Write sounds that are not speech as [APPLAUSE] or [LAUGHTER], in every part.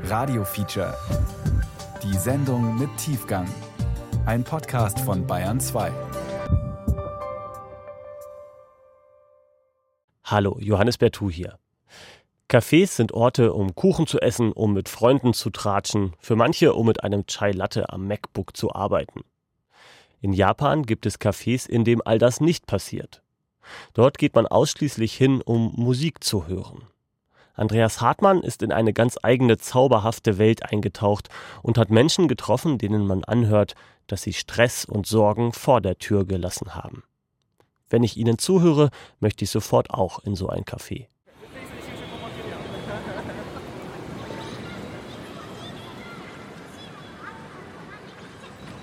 Radio Feature. Die Sendung mit Tiefgang. Ein Podcast von Bayern 2. Hallo, Johannes Bertou hier. Cafés sind Orte, um Kuchen zu essen, um mit Freunden zu tratschen, für manche, um mit einem Chai Latte am MacBook zu arbeiten. In Japan gibt es Cafés, in dem all das nicht passiert. Dort geht man ausschließlich hin, um Musik zu hören. Andreas Hartmann ist in eine ganz eigene zauberhafte Welt eingetaucht und hat Menschen getroffen, denen man anhört, dass sie Stress und Sorgen vor der Tür gelassen haben. Wenn ich ihnen zuhöre, möchte ich sofort auch in so ein Café.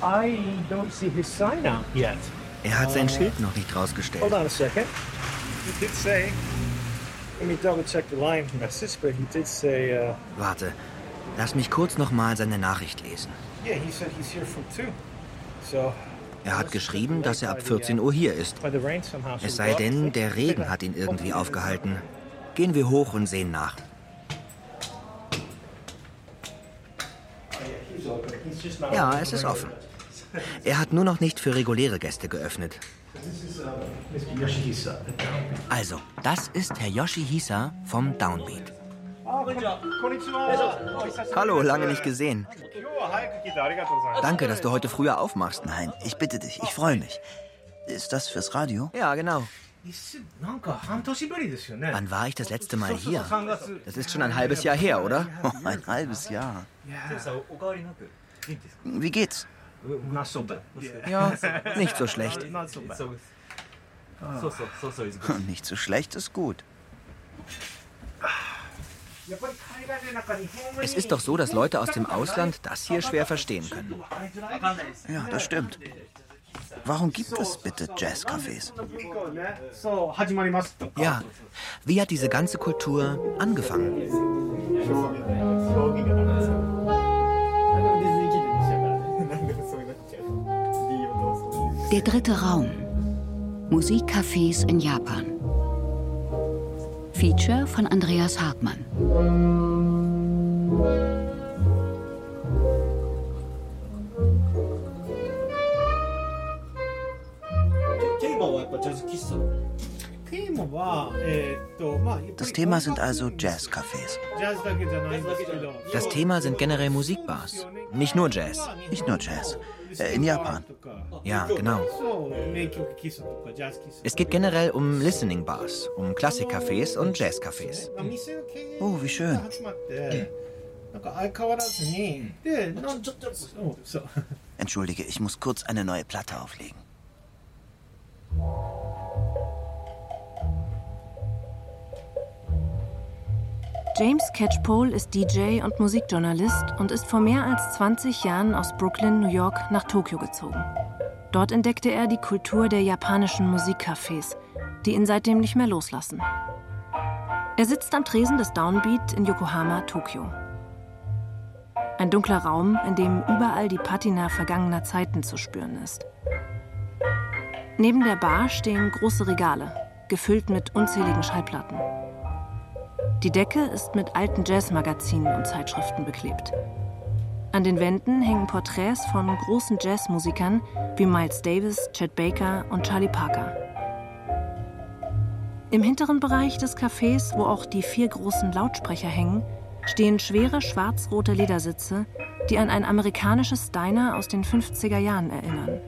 I don't see his sign out yet. Er hat sein Schild noch nicht rausgestellt. Hold on a second. He did say. Warte, lass mich kurz nochmal seine Nachricht lesen. yeah, he said he's here from two. So. Er hat geschrieben, dass er ab 14 Uhr hier ist. By the rain somehow. so Es sei denn, der Regen hat ihn irgendwie aufgehalten. Gehen wir hoch und sehen nach. He's open. He's just not Ja, es ist offen. Er hat nur noch nicht für reguläre Gäste geöffnet. Also, das ist Herr Yoshihisa vom Downbeat. Hallo, lange nicht gesehen. Danke, dass du heute früher aufmachst. Nein, ich bitte dich, ich freue mich. Ist das fürs Radio? Ja, genau. Wann war ich das letzte Mal hier? Das ist schon ein halbes Jahr her, oder? Oh, ein halbes Jahr. Wie geht's? Ja, nicht so schlecht. Ah. Nicht so schlecht ist gut. Es ist doch so, dass Leute aus dem Ausland das hier schwer verstehen können. Ja, das stimmt. Warum gibt es bitte Jazzcafés? Ja, wie hat diese ganze Kultur angefangen? Ja. Der dritte Raum. Musikcafés in Japan. Feature von Andreas Hartmann. テーマはやっぱジャズ喫茶。 das Thema sind also Jazzcafés. Das Thema sind generell Musikbars. Nicht nur Jazz. Nicht nur Jazz. Äh, in Japan. Ja, genau. Es geht generell um Listening Bars, um Klassikcafés und Jazzcafés. Oh, wie schön. Entschuldige, ich muss kurz eine neue Platte auflegen. James Catchpole ist DJ und Musikjournalist und ist vor mehr als 20 Jahren aus Brooklyn, New York nach Tokio gezogen. Dort entdeckte er die Kultur der japanischen Musikcafés, die ihn seitdem nicht mehr loslassen. Er sitzt am Tresen des Downbeat in Yokohama, Tokio. Ein dunkler Raum, in dem überall die Patina vergangener Zeiten zu spüren ist. Neben der Bar stehen große Regale, gefüllt mit unzähligen Schallplatten. Die Decke ist mit alten Jazzmagazinen und Zeitschriften beklebt. An den Wänden hängen Porträts von großen Jazzmusikern wie Miles Davis, Chet Baker und Charlie Parker. Im hinteren Bereich des Cafés, wo auch die vier großen Lautsprecher hängen, stehen schwere schwarz-rote Ledersitze, die an ein amerikanisches Diner aus den 50er Jahren erinnern.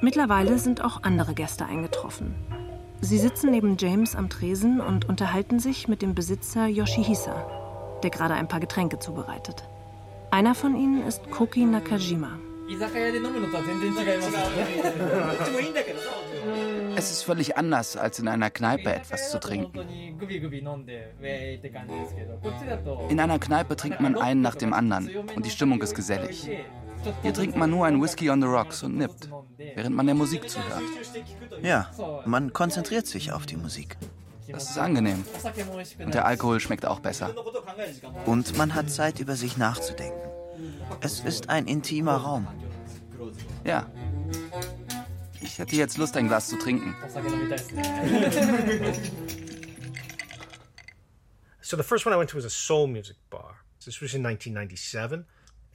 Mittlerweile sind auch andere Gäste eingetroffen. Sie sitzen neben James am Tresen und unterhalten sich mit dem Besitzer Yoshihisa, der gerade ein paar Getränke zubereitet. Einer von ihnen ist Koki Nakajima. Es ist völlig anders, als in einer Kneipe etwas zu trinken. In einer Kneipe trinkt man einen nach dem anderen und die Stimmung ist gesellig. Hier trinkt man nur ein Whisky on the Rocks und nippt, während man der Musik zuhört. Ja, man konzentriert sich auf die Musik. Das ist angenehm. Und der Alkohol schmeckt auch besser. Und man hat Zeit, über sich nachzudenken. Es ist ein intimer Raum. Ja. Ich hätte jetzt Lust, ein Glas zu trinken. So the first one I went to was a soul music bar. This was in 1997.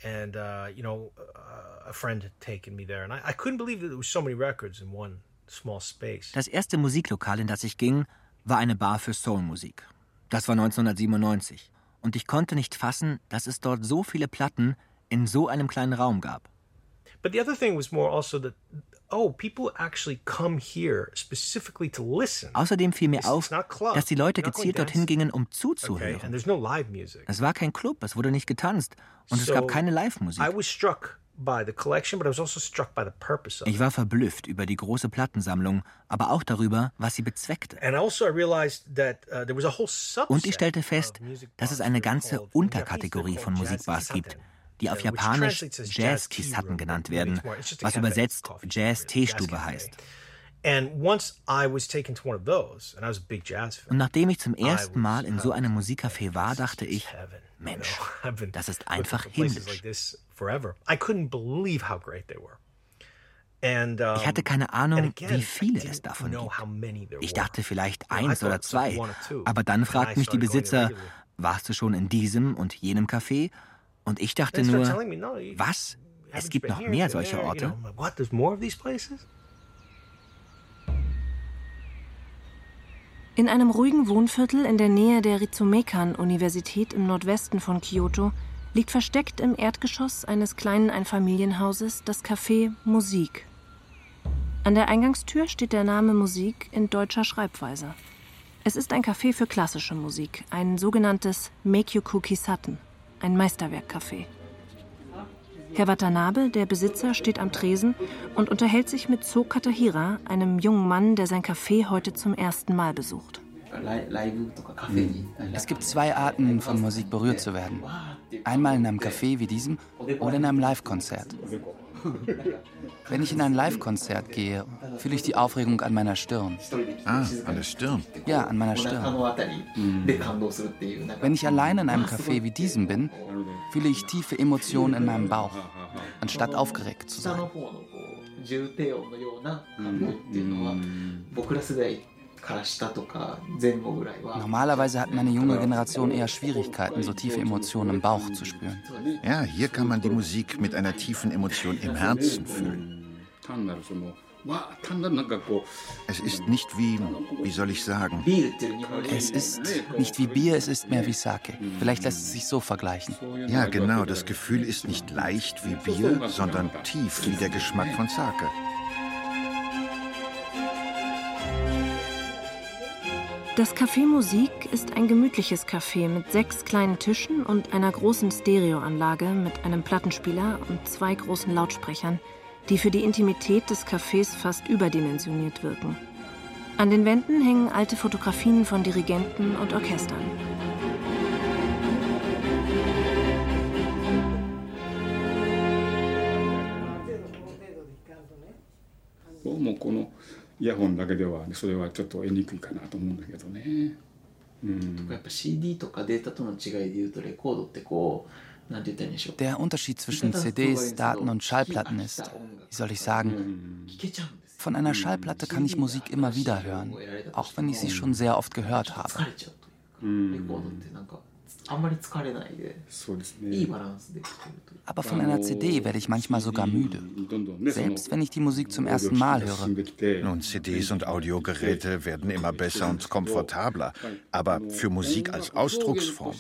And, uh, you know, uh, a friend had taken me there. And I, I couldn't believe that there was so many records in one small space. Das erste Musiklokal, in das ich ging, war eine Bar für Soulmusik. Das war 1997. Und ich konnte nicht fassen, dass es dort so viele Platten in so einem kleinen Raum gab. But the other thing was more also that oh, people actually come here specifically to listen. Außerdem fiel mir auf, dass die Leute gezielt dorthin gingen, um zuzuhören. Okay, no live music. Es war kein Club, es wurde nicht getanzt und es gab keine Live-Musik. I was struck by the collection, but I was also struck by the purpose of Ich war verblüfft über die große Plattensammlung, aber auch darüber, was sie bezweckte. Also that uh, Und ich stellte fest, dass es eine ganze Unterkategorie von Musikbars gibt die auf Japanisch Jazz-Kisatten genannt werden, was übersetzt Jazz-Teestube heißt. Und nachdem ich zum ersten Mal in so einem Musikcafé war, dachte ich, Mensch, [LAUGHS] das ist einfach himmlisch. Ich hatte keine Ahnung, wie viele es davon gibt. Ich dachte vielleicht eins oder zwei. Aber dann fragten mich die Besitzer, warst du schon in diesem und jenem Café? Und ich dachte nur, was? Es gibt noch mehr solcher Orte? In einem ruhigen Wohnviertel in der Nähe der Ritsumeikan-Universität im Nordwesten von Kyoto liegt versteckt im Erdgeschoss eines kleinen Einfamilienhauses das Café Musik. An der Eingangstür steht der Name Musik in deutscher Schreibweise. Es ist ein Café für klassische Musik, ein sogenanntes Meikyoku Kisatten ein Meisterwerkcafé. Herr Watanabe, der Besitzer, steht am Tresen und unterhält sich mit So Katahira, einem jungen Mann, der sein Café heute zum ersten Mal besucht. Es gibt zwei Arten, von Musik berührt zu werden. Einmal in einem Café wie diesem oder in einem Live-Konzert. Wenn ich in ein Live-Konzert gehe, fühle ich die Aufregung an meiner Stirn. Ah, an der Stirn? Ja, an meiner Stirn. Wenn ich allein in einem Café wie diesem bin, fühle ich tiefe Emotionen in meinem Bauch, anstatt aufgeregt zu sein. Normalerweise hat meine junge Generation eher Schwierigkeiten, so tiefe Emotionen im Bauch zu spüren. Ja, hier kann man die Musik mit einer tiefen Emotion im Herzen fühlen. Es ist nicht wie, wie soll ich sagen? Es ist nicht wie Bier, es ist mehr wie Sake. Vielleicht lässt es sich so vergleichen. Ja, genau. Das Gefühl ist nicht leicht wie Bier, sondern tief wie der Geschmack von Sake. Das Café Musik ist ein gemütliches Café mit sechs kleinen Tischen und einer großen Stereoanlage mit einem Plattenspieler und zwei großen Lautsprechern, die für die Intimität des Cafés fast überdimensioniert wirken. An den Wänden hängen alte Fotografien von Dirigenten und Orchestern. Oh, イヤホンだけではそれはちょっと得にくいかなと思うんだけどね。うん、やっぱ CD とかデータとの違いで言うとレコードってこう der Unterschied zwischen CDs, Daten und Schallplatten ist, wie soll ich sagen, von einer Schallplatte kann ich Musik immer wieder hören, auch wenn ich sie schon sehr oft gehört habe. Aber von einer CD werde ich manchmal sogar müde. Selbst wenn ich die Musik zum ersten Mal höre. Nun, CDs und Audiogeräte werden immer besser und komfortabler. Aber für Musik als Ausdrucksform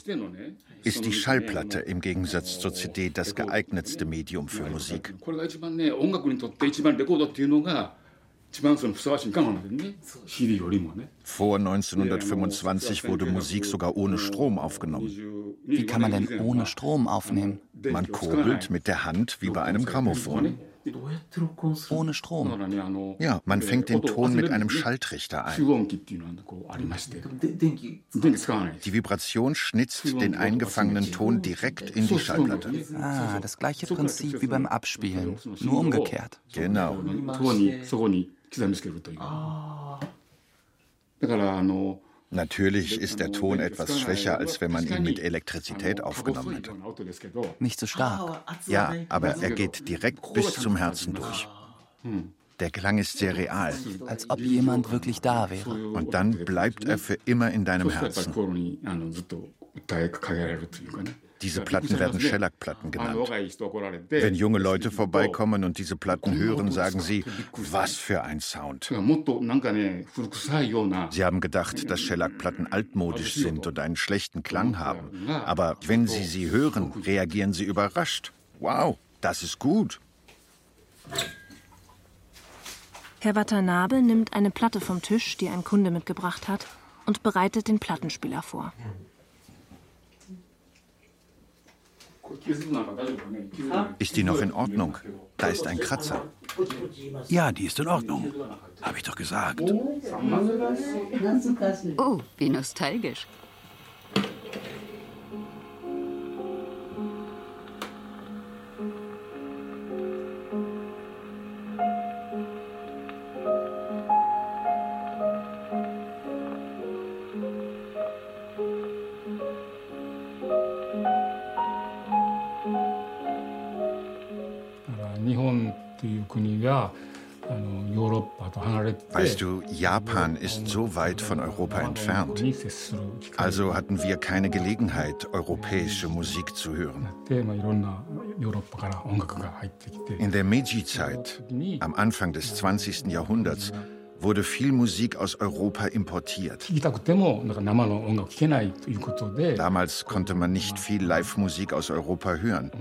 ist die Schallplatte im Gegensatz zur CD das geeignetste Medium für Musik. Vor 1925 wurde Musik sogar ohne Strom aufgenommen. Wie kann man denn ohne Strom aufnehmen? Man kurbelt mit der Hand wie bei einem Grammophon. Ohne Strom. Ja, man fängt den Ton mit einem Schalltrichter ein. Die Vibration schnitzt den eingefangenen Ton direkt in die Schallplatte. Ah, das gleiche Prinzip wie beim Abspielen, nur umgekehrt. Genau. 刻みつけるという。だからあの Natürlich ist der Ton etwas schwächer, als wenn man ihn mit Elektrizität aufgenommen hätte. Nicht so stark. Ja, aber er geht direkt bis zum Herzen durch. Der Klang ist sehr real. Als ob jemand wirklich da wäre. Und dann bleibt er für immer in deinem Herzen. diese Platten werden Shellac-Platten genannt. Wenn junge Leute vorbeikommen und diese Platten hören, sagen sie, was für ein Sound. Sie haben gedacht, dass Shellac-Platten altmodisch sind und einen schlechten Klang haben. Aber wenn sie sie hören, reagieren sie überrascht. Wow, das ist gut. Herr Watanabe nimmt eine Platte vom Tisch, die ein Kunde mitgebracht hat, und bereitet den Plattenspieler vor. Ist die noch in Ordnung? Da ist ein Kratzer. Ja, die ist in Ordnung. Habe ich doch gesagt. Oh, wie nostalgisch. Weißt du, Japan ist so weit von Europa entfernt. Also hatten wir keine Gelegenheit, europäische Musik zu hören. In der Meiji-Zeit, am Anfang des 20. Jahrhunderts, wurde viel Musik aus Europa importiert. Damals konnte man nicht viel Live-Musik aus Europa hören.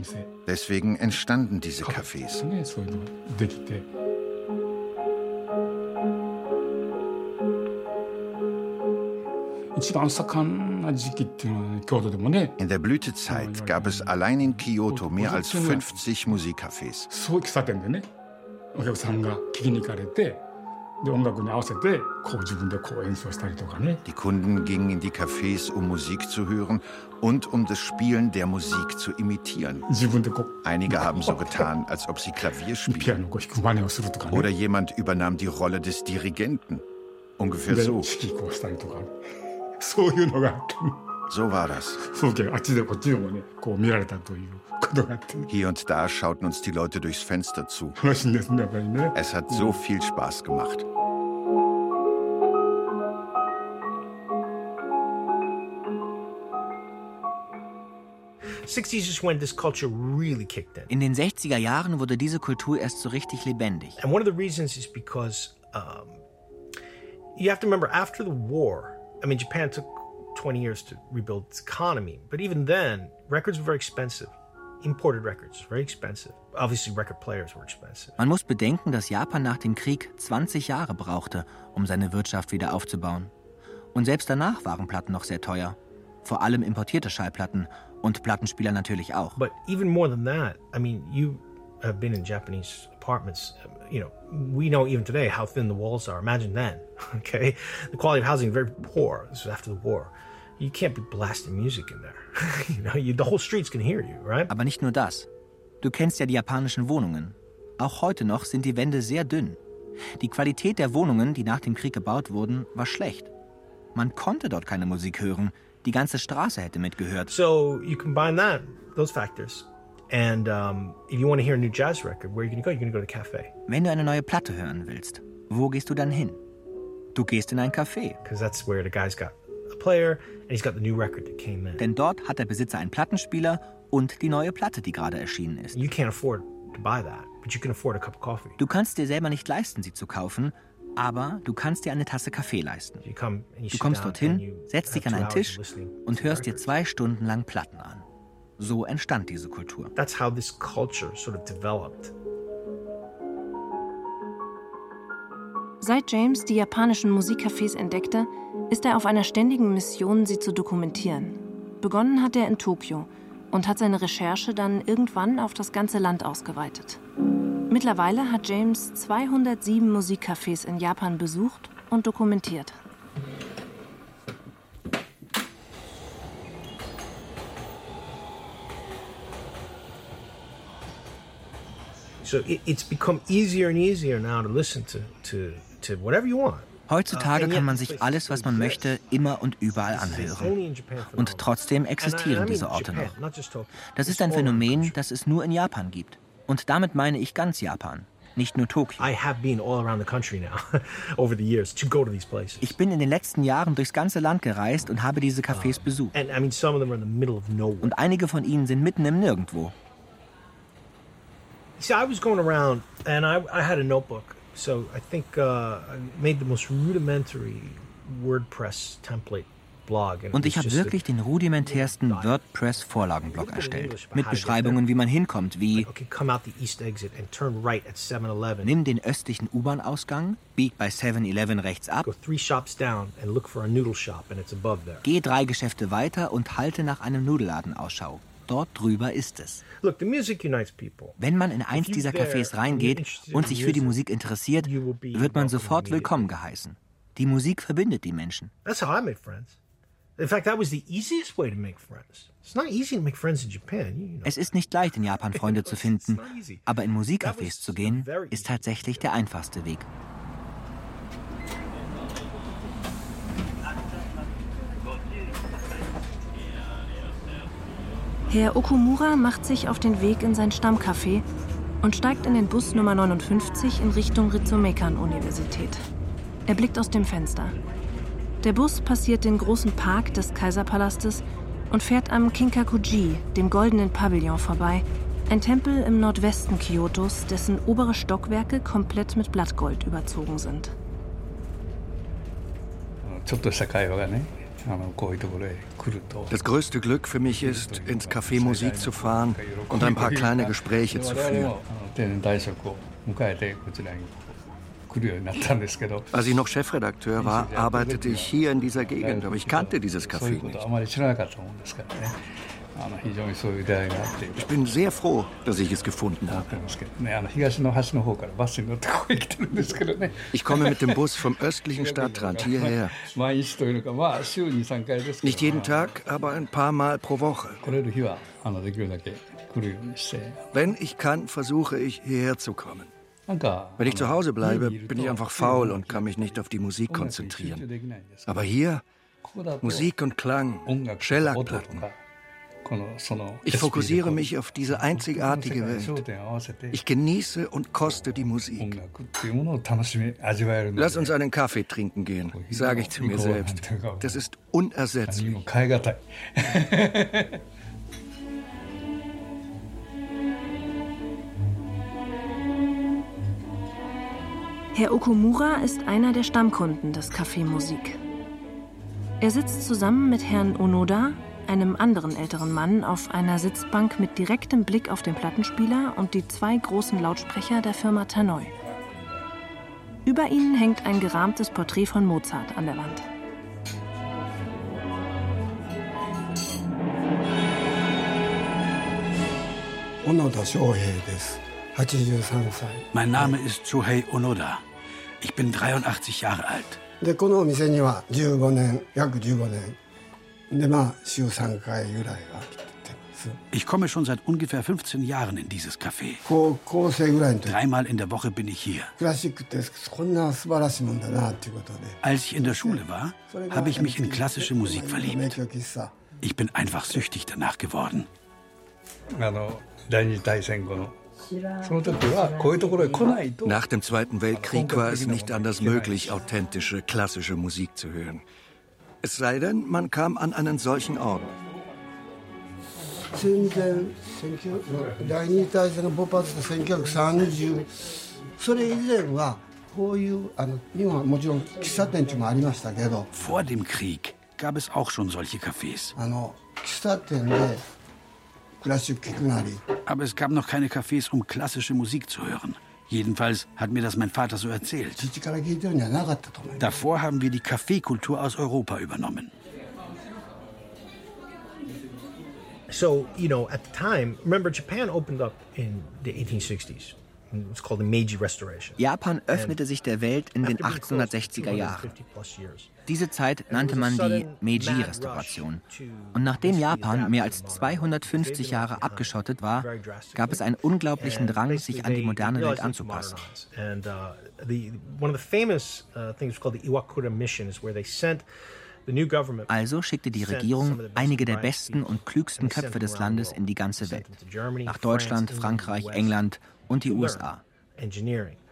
Deswegen entstanden diese Cafés. In der Blütezeit gab es allein in Kyoto mehr als 50 Musikcafés. Die Kunden gingen in die Cafés, um Musik zu hören und um das Spielen der Musik zu imitieren. Einige haben so getan, als ob sie Klavier spielen. Oder jemand übernahm die Rolle des Dirigenten. Ungefähr so. So war das. Hier und da schauten uns die Leute durchs Fenster zu. Es hat so viel Spaß gemacht. In den 60er Jahren wurde diese Kultur erst so richtig lebendig. And one of the reasons is because um, you have to remember after the war I mean, Japan took 20 years to rebuild its economy, but even then, records were very expensive. Imported records, very expensive. Obviously, record players were expensive. Man muss bedenken, dass Japan nach dem Krieg 20 Jahre brauchte, um seine Wirtschaft wieder aufzubauen. Und selbst danach waren Platten noch sehr teuer. Vor allem importierte Schallplatten und Plattenspieler natürlich auch. But even more than that, I mean, you have been in Japanese apartments. You know, we know even today how thin the walls are. Imagine then, [LAUGHS] okay? The quality of housing is very poor. This was after the war. You can't be blasting music in there. [LAUGHS] you know, you, the whole streets can hear you, right? Aber nicht nur das. Du kennst ja die japanischen Wohnungen. Auch heute noch sind die Wände sehr dünn. Die Qualität der Wohnungen, die nach dem Krieg gebaut wurden, war schlecht. Man konnte dort keine Musik hören. Die ganze Straße hätte mitgehört. So you combine that, those factors, And um, if you want to hear a new jazz record, where are you going to go? You're going to go to a cafe. Wenn du eine neue Platte hören willst, wo gehst du dann hin? Du gehst in ein Café. Because that's where the guy's got a player and he's got the new record that came in. Denn dort hat der Besitzer einen Plattenspieler und die neue Platte, die gerade erschienen ist. You can't afford to buy that, but you can afford a cup of coffee. Du kannst dir selber nicht leisten, sie zu kaufen, aber du kannst dir eine Tasse Kaffee leisten. Du kommst dorthin, setzt dich an einen Tisch und hörst dir zwei Stunden lang Platten an. So entstand diese Kultur. That's how this culture sort of developed. Seit James die japanischen Musikcafés entdeckte, ist er auf einer ständigen Mission, sie zu dokumentieren. Begonnen hat er in Tokio und hat seine Recherche dann irgendwann auf das ganze Land ausgeweitet. Mittlerweile hat James 207 Musikcafés in Japan besucht und dokumentiert. So it, it's become easier and easier now to listen to, to, to whatever you want. Heutzutage kann man sich alles, was man möchte, immer und überall anhören. Und trotzdem existieren diese Orte noch. Das ist ein Phänomen, das es nur in Japan gibt. Und damit meine ich ganz Japan. nicht nur Tokio. [LAUGHS] Ich bin in den letzten Jahren durchs ganze Land gereist und habe diese Cafés besucht. Und einige von ihnen sind mitten im Nirgendwo. See, I was going around and I, I had a notebook. So I think uh, I made the most rudimentary WordPress template und ich habe wirklich den rudimentärsten WordPress-Vorlagenblock erstellt. Mit Beschreibungen, wie man hinkommt, wie Nimm den östlichen U-Bahn-Ausgang, bieg bei 7-Eleven rechts ab, geh drei Geschäfte weiter und halte nach einem Nudelladen Ausschau. Dort drüber ist es. Wenn man in eins dieser Cafés reingeht und sich für die Musik interessiert, wird man sofort willkommen geheißen. Die Musik verbindet die Menschen. That's how I made friends. In fact, that was the easiest way to make friends. It's not easy to make friends in Japan. You know. Es ist nicht leicht, in Japan [LAUGHS] Freunde zu finden, aber in Musikcafés zu gehen, ist tatsächlich der einfachste Weg. Herr Okumura macht sich auf den Weg in sein Stammcafé und steigt in den Bus Nummer 59 in Richtung Ritsumeikan-Universität. Er blickt aus dem Fenster. Der Bus passiert den großen Park des Kaiserpalastes und fährt am Kinkakuji, dem goldenen Pavillon, vorbei, ein Tempel im Nordwesten Kyotos, dessen obere Stockwerke komplett mit Blattgold überzogen sind. Das größte Glück für mich ist, ins Café Musik zu fahren und ein paar kleine Gespräche zu führen. Als ich noch Chefredakteur war, arbeitete ich hier in dieser Gegend, aber ich kannte dieses Café nicht. Ich bin sehr froh, dass ich es gefunden habe. [LAUGHS] Ich komme mit dem Bus vom östlichen Stadtrand hierher. Nicht jeden Tag, aber ein paar Mal pro Woche. Wenn ich kann, versuche ich hierher zu kommen. Wenn ich zu Hause bleibe, bin ich einfach faul und kann mich nicht auf die Musik konzentrieren. Aber hier, Musik und Klang, Shellac-Platten. Ich fokussiere mich auf diese einzigartige Welt. Ich genieße und koste die Musik. Lass uns einen Kaffee trinken gehen, sage ich zu mir selbst. Das ist unersetzlich. [LAUGHS] Herr Okumura ist einer der Stammkunden des Café Musik. Er sitzt zusammen mit Herrn Onoda, einem anderen älteren Mann, auf einer Sitzbank mit direktem Blick auf den Plattenspieler und die zwei großen Lautsprecher der Firma Tannoy. Über ihnen hängt ein gerahmtes Porträt von Mozart an der Wand. Mein Name ist Shohei Onoda. Ich bin 83 Jahre alt. Ich komme schon seit ungefähr 15 Jahren in dieses Café. Dreimal in der Woche bin ich hier. Als ich in der Schule war, habe ich mich in klassische Musik verliebt. Ich bin einfach süchtig danach geworden. Nach dem Zweiten Weltkrieg war es nicht anders möglich, authentische, klassische Musik zu hören. Es sei denn, man kam an einen solchen Ort. Vor dem Krieg gab es auch schon solche Cafés. Aber es gab noch keine Cafés, um klassische Musik zu hören. Jedenfalls hat mir das mein Vater so erzählt. Davor haben wir die Kaffeekultur aus Europa übernommen. So, you know, at the time, remember Japan opened up in the 1860s. Japan öffnete sich der Welt in den 1860er Jahren. Diese Zeit nannte man die Meiji-Restauration. Und nachdem Japan mehr als 250 Jahre abgeschottet war, gab es einen unglaublichen Drang, sich an die moderne Welt anzupassen. Also schickte die Regierung einige der besten und klügsten Köpfe des Landes in die ganze Welt. Nach Deutschland, Frankreich, England und die USA.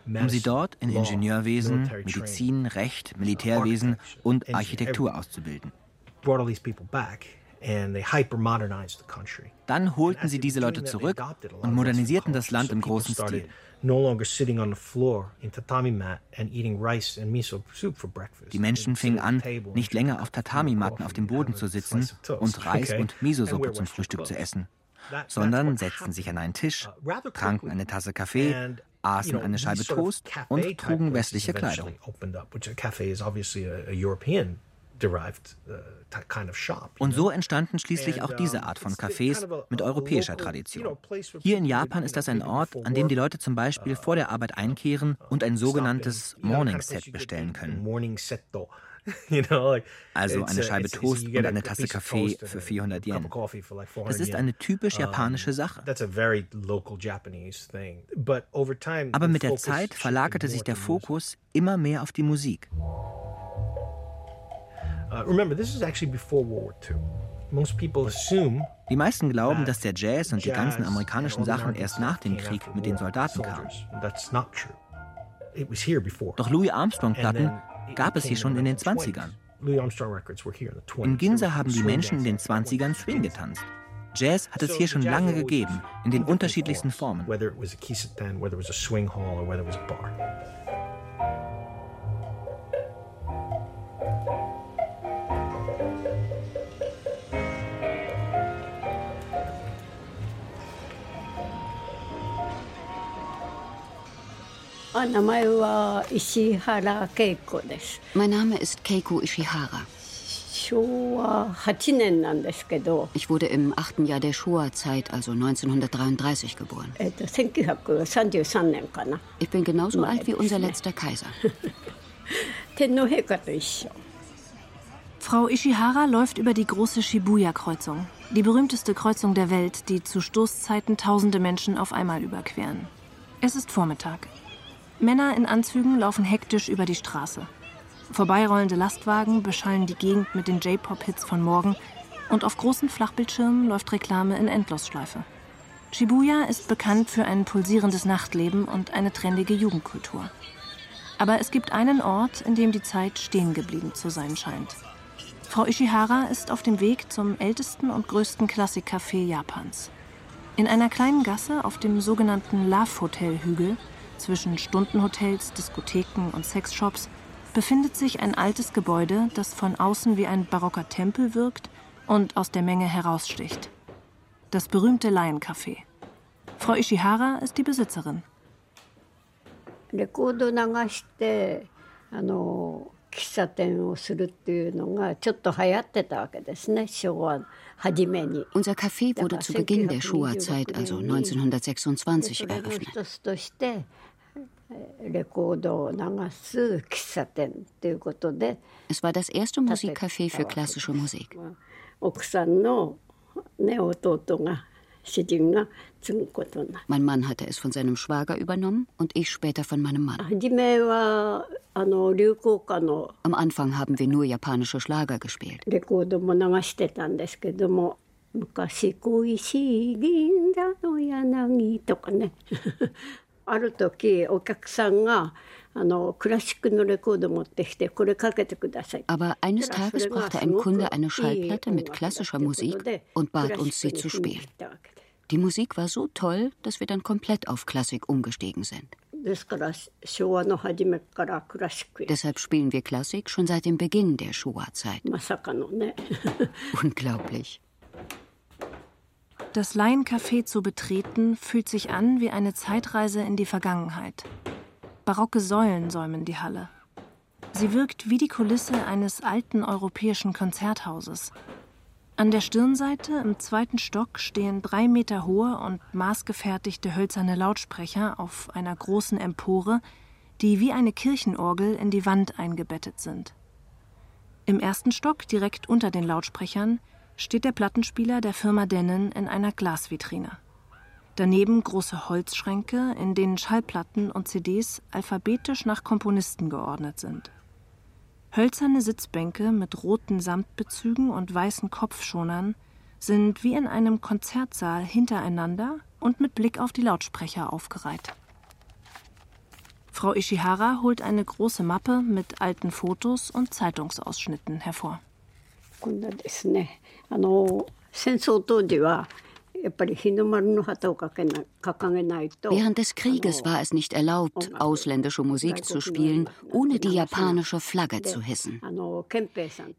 um sie dort in Ingenieurwesen, Medizin, Recht, Militärwesen und Architektur auszubilden. Dann holten sie diese Leute zurück und modernisierten das Land im großen Stil. Die Menschen fingen an, nicht länger auf Tatami-Matten auf dem Boden zu sitzen und Reis und Miso-Suppe zum Frühstück zu essen, sondern setzten sich an einen Tisch, tranken eine Tasse Kaffee, aßen eine Scheibe Toast und trugen westliche Kleidung. Uh, Und so entstanden schließlich auch diese Art von Cafés mit europäischer Tradition. Hier in Japan ist das ein Ort, an dem die Leute zum Beispiel vor der Arbeit einkehren und ein sogenanntes Morning Set bestellen können. [LAUGHS] Also eine Scheibe Toast und eine Tasse Kaffee für 400 Yen. Das ist eine typisch japanische Sache. Aber mit der Zeit verlagerte sich der Fokus immer mehr auf die Musik. Die meisten glauben, dass der Jazz und die ganzen amerikanischen Sachen erst nach dem Krieg mit den Soldaten kamen. Doch Louis Armstrong-Platten gab es hier schon in den 20ern. In Ginza haben die Menschen in den 20ern Swing getanzt. Jazz hat es hier schon lange gegeben, in den unterschiedlichsten Formen. Mein Name ist Keiko Ishihara. Ich wurde im achten Jahr der Showa-Zeit, also 1933, geboren. Ich bin genauso alt wie unser [LAUGHS] letzter Kaiser. [LAUGHS] Frau Ishihara läuft über die große Shibuya-Kreuzung, die berühmteste Kreuzung der Welt, die zu Stoßzeiten tausende Menschen auf einmal überqueren. Es ist Vormittag. Männer in Anzügen laufen hektisch über die Straße. Vorbeirollende Lastwagen beschallen die Gegend mit den J-Pop-Hits von morgen und auf großen Flachbildschirmen läuft Reklame in Endlosschleife. Shibuya ist bekannt für ein pulsierendes Nachtleben und eine trendige Jugendkultur. Aber es gibt einen Ort, in dem die Zeit stehen geblieben zu sein scheint. Frau Ishihara ist auf dem Weg zum ältesten und größten Klassikcafé Japans. In einer kleinen Gasse auf dem sogenannten Love Hotel Hügel zwischen Stundenhotels, Diskotheken und Sexshops befindet sich ein altes Gebäude, das von außen wie ein barocker Tempel wirkt und aus der Menge heraussticht. Das berühmte Laiencafé. Frau Ishihara ist die Besitzerin. Unser Café wurde zu Beginn der Showa-Zeit, also 1926, eröffnet. の喫茶店をするっていうのがちょっと流行ってたわけですね昭和 Unser Café wurde zu Beginn der Showa-Zeit, also 1926, eröffnet. Es war das erste Musikcafé für klassische Musik. Mein Mann hatte es von seinem Schwager übernommen und ich später von meinem Mann. Am Anfang haben wir nur japanische Schlager gespielt. [LAUGHS] 昔恋しい銀座の柳とかねある時お客さんがあのクラシックのレコード持ってきてこれかけてください。Aber eines Tages brachte ein Kunde eine Schallplatte mit klassischer Musik und bat uns, sie zu spielen. Die Musik war so toll, dass wir dann komplett auf Klassik umgestiegen sind. Deshalb spielen wir Klassik schon seit dem Beginn der Showa-Zeit. [LAUGHS] Unglaublich. Das Laiencafé zu betreten fühlt sich an wie eine Zeitreise in die Vergangenheit. Barocke Säulen säumen die Halle. Sie wirkt wie die Kulisse eines alten europäischen Konzerthauses. An der Stirnseite im zweiten Stock stehen drei Meter hohe und maßgefertigte hölzerne Lautsprecher auf einer großen Empore, die wie eine Kirchenorgel in die Wand eingebettet sind. Im ersten Stock, direkt unter den Lautsprechern, steht der Plattenspieler der Firma Denon in einer Glasvitrine. Daneben große Holzschränke, in denen Schallplatten und CDs alphabetisch nach Komponisten geordnet sind. Hölzerne Sitzbänke mit roten Samtbezügen und weißen Kopfschonern sind wie in einem Konzertsaal hintereinander und mit Blick auf die Lautsprecher aufgereiht. Frau Ishihara holt eine große Mappe mit alten Fotos und Zeitungsausschnitten hervor. こんなですねあの戦争当時は Während des Krieges war es nicht erlaubt, ausländische Musik zu spielen, ohne die japanische Flagge zu hissen.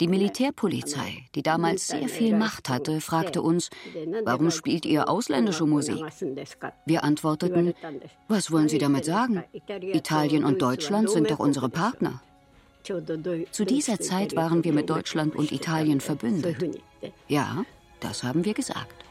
Die Militärpolizei, die damals sehr viel Macht hatte, fragte uns, warum spielt ihr ausländische Musik? Wir antworteten, was wollen Sie damit sagen? Italien und Deutschland sind doch unsere Partner. Zu dieser Zeit waren wir mit Deutschland und Italien verbündet. Ja, das haben wir gesagt.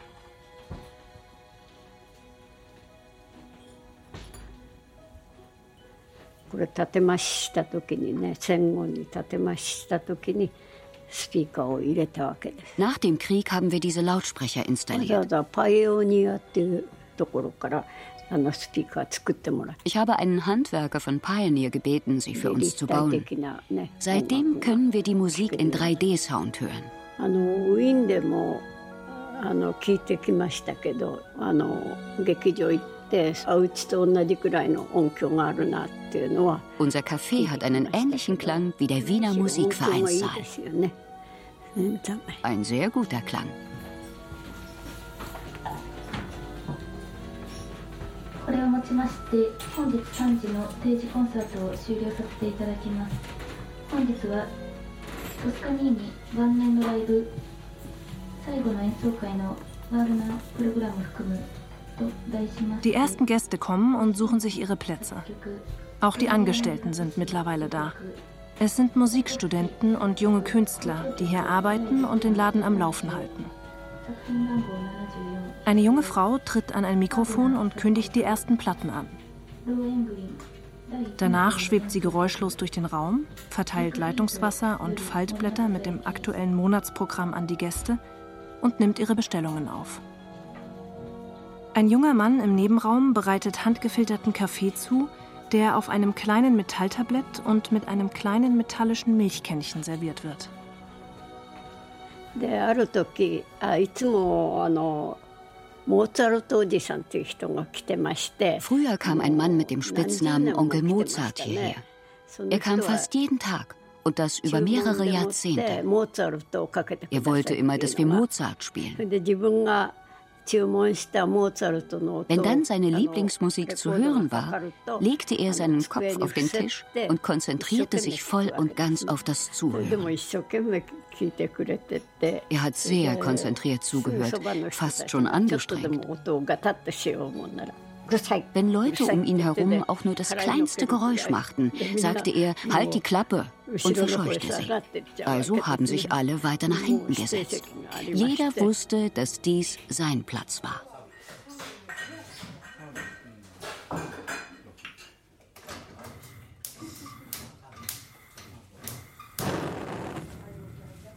Nach dem Krieg haben wir diese Lautsprecher installiert. Ich habe einen Handwerker von Pioneer gebeten, sie für uns zu bauen. Seitdem können wir die Musik in 3D-Sound hören. Unser Café hat einen ähnlichen Klang wie der Wiener Musikvereinssaal. Ein sehr guter Klang. ちまして本日3時の定時コンサートを終了させていただきます本日はトスカニーニ晩年のライブ最後の演奏会のワーグナープログラムを含む Die ersten Gäste kommen und suchen sich ihre Plätze. Auch die Angestellten sind mittlerweile da. Es sind Musikstudenten und junge Künstler, die hier arbeiten und den Laden am Laufen halten. Eine junge Frau tritt an ein Mikrofon und kündigt die ersten Platten an. Danach schwebt sie geräuschlos durch den Raum, verteilt Leitungswasser und Faltblätter mit dem aktuellen Monatsprogramm an die Gäste und nimmt ihre Bestellungen auf. Ein junger Mann im Nebenraum bereitet handgefilterten Kaffee zu, der auf einem kleinen Metalltablett und mit einem kleinen metallischen Milchkännchen serviert wird. Früher kam ein Mann mit dem Spitznamen Onkel Mozart hierher. Er kam fast jeden Tag und das über mehrere Jahrzehnte. Er wollte immer, dass wir Mozart spielen. Wenn dann seine Lieblingsmusik zu hören war, legte er seinen Kopf auf den Tisch und konzentrierte sich voll und ganz auf das Zuhören. Er hat sehr konzentriert zugehört, fast schon angestrengt. Wenn Leute um ihn herum auch nur das kleinste Geräusch machten, sagte er, halt die Klappe und verscheuchte sie. Also haben sich alle weiter nach hinten gesetzt. Jeder wusste, dass dies sein Platz war.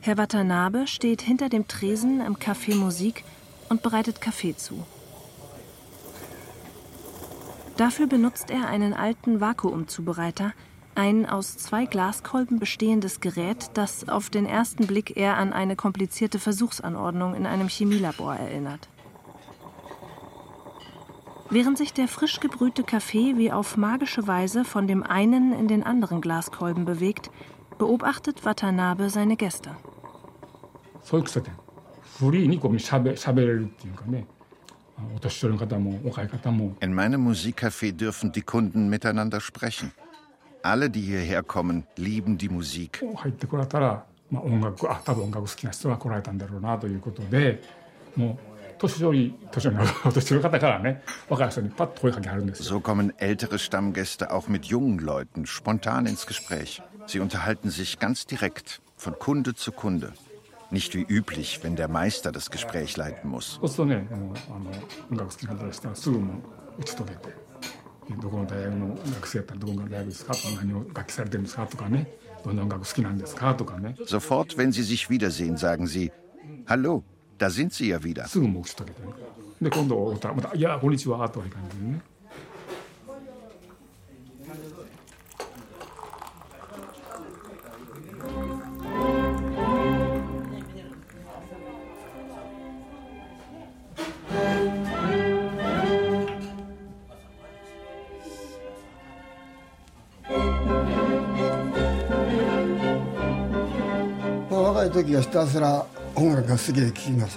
Herr Watanabe steht hinter dem Tresen im Café Musik und bereitet Kaffee zu. Dafür benutzt er einen alten Vakuumzubereiter, ein aus zwei Glaskolben bestehendes Gerät, das auf den ersten Blick eher an eine komplizierte Versuchsanordnung in einem Chemielabor erinnert. Während sich der frisch gebrühte Kaffee wie auf magische Weise von dem einen in den anderen bewegt, beobachtet Watanabe seine Gäste. そういう喫茶店フリーにこうしゃべしゃべれるっていうかね in meinem Musikcafé dürfen die Kunden miteinander sprechen. Alle, die hierher kommen, lieben die Musik. [LAUGHS] So kommen ältere Stammgäste auch mit jungen Leuten spontan ins Gespräch. Sie unterhalten sich ganz direkt, von Kunde zu Kunde. Nicht wie üblich, wenn der Meister das Gespräch leiten muss. Sofort, wenn sie sich wiedersehen, sagen sie, Hallo, da sind Sie ja wieder.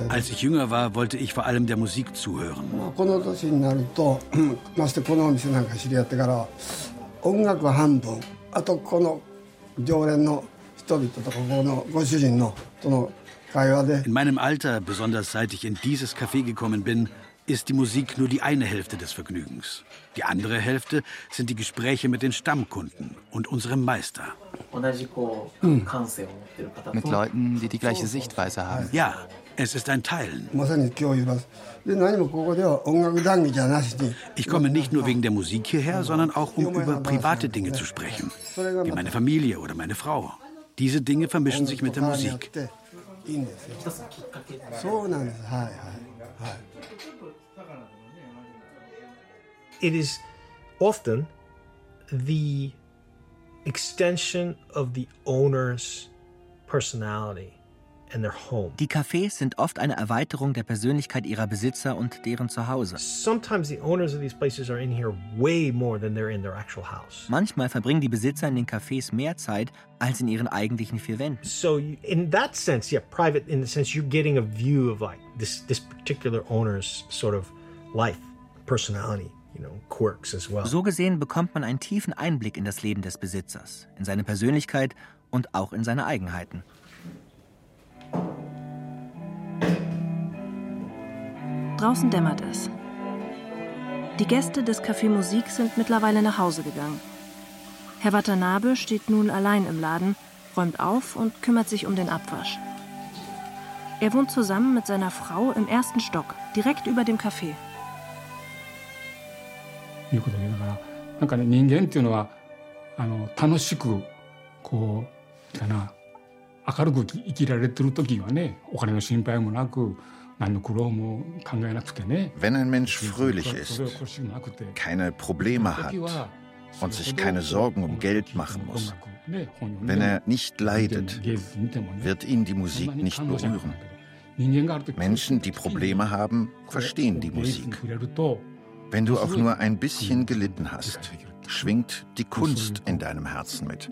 Als ich jünger war, wollte ich vor allem der Musik zuhören. [CLEARS THROAT] In meinem Alter, besonders seit ich in dieses Café gekommen bin, ist die Musik nur die eine Hälfte des Vergnügens. Die andere Hälfte sind die Gespräche mit den Stammkunden und unserem Meister. Hm. Mit Leuten, die die gleiche Sichtweise haben. Ja, es ist ein Teilen. Ich komme nicht nur wegen der Musik hierher, sondern auch um über private Dinge zu sprechen, wie meine Familie oder meine Frau. Diese Dinge vermischen sich mit der Musik. It is often the extension of the owner's personality. Die Cafés sind oft eine Erweiterung der Persönlichkeit ihrer Besitzer und deren Zuhause. Manchmal verbringen die Besitzer in den Cafés mehr Zeit als in ihren eigentlichen vier Wänden. So in that sense, yeah, private in the sense you're getting a view of like this this particular owner's sort of life, personality. So gesehen bekommt man einen tiefen Einblick in das Leben des Besitzers, in seine Persönlichkeit und auch in seine Eigenheiten. Draußen dämmert es. Die Gäste des Café Musik sind mittlerweile nach Hause gegangen. Herr Watanabe steht nun allein im Laden, räumt auf und kümmert sich um den Abwasch. Er wohnt zusammen mit seiner Frau im ersten Stock, direkt über dem Café. いうことでだからなんかね人間っていうのはあの楽しくこうかな明るく生きられてる時はねお金の心配もなく Wenn ein Mensch fröhlich ist, keine Probleme hat und sich keine Sorgen um Geld machen muss, wenn er nicht leidet, wird ihn die Musik nicht berühren. Menschen, die Probleme haben, verstehen die Musik. Wenn du auch nur ein bisschen gelitten hast, schwingt die Kunst in deinem Herzen mit.